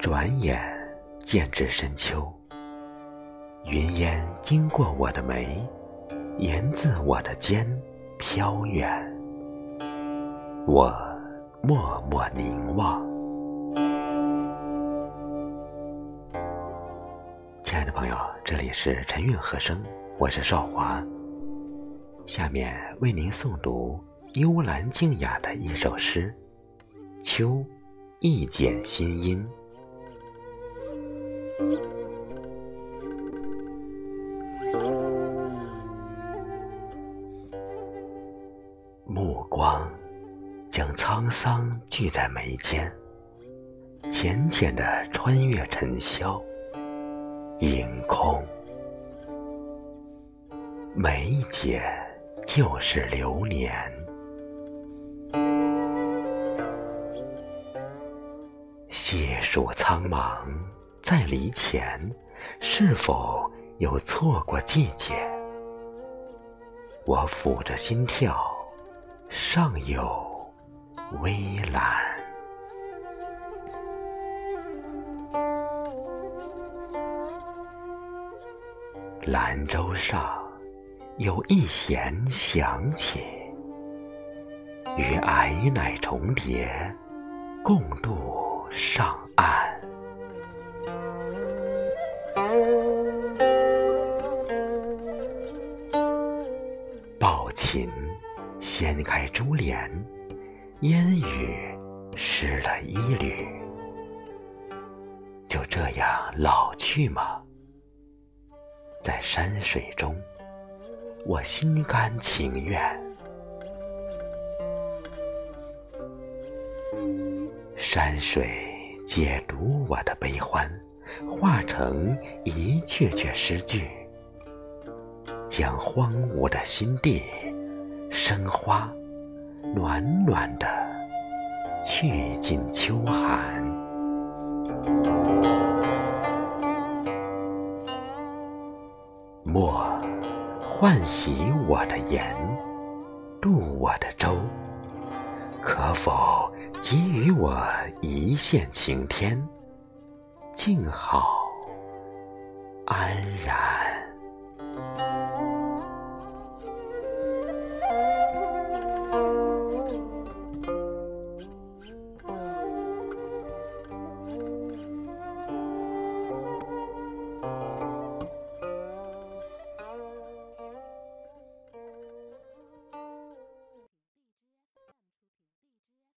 转眼渐至深秋，云烟经过我的眉，沿自我的肩飘远，我默默凝望。亲爱的朋友，这里是陈韵和声，我是少华。下面为您诵读幽兰静雅的一首诗《秋》，一剪新音。目光将沧桑聚在眉间，浅浅的穿越尘嚣，盈空。每一剪就是流年。细数苍茫。在离前，是否有错过季节？我抚着心跳，尚有微澜。兰舟上有一弦响起，与霭乃重叠，共度上岸。抱琴，掀开珠帘，烟雨湿了衣履，就这样老去吗？在山水中，我心甘情愿。山水解读我的悲欢。化成一阙阙诗句，将荒芜的心地生花，暖暖的去尽秋寒。莫唤醒我的言，渡我的舟，可否给予我一线晴天？静好，安然。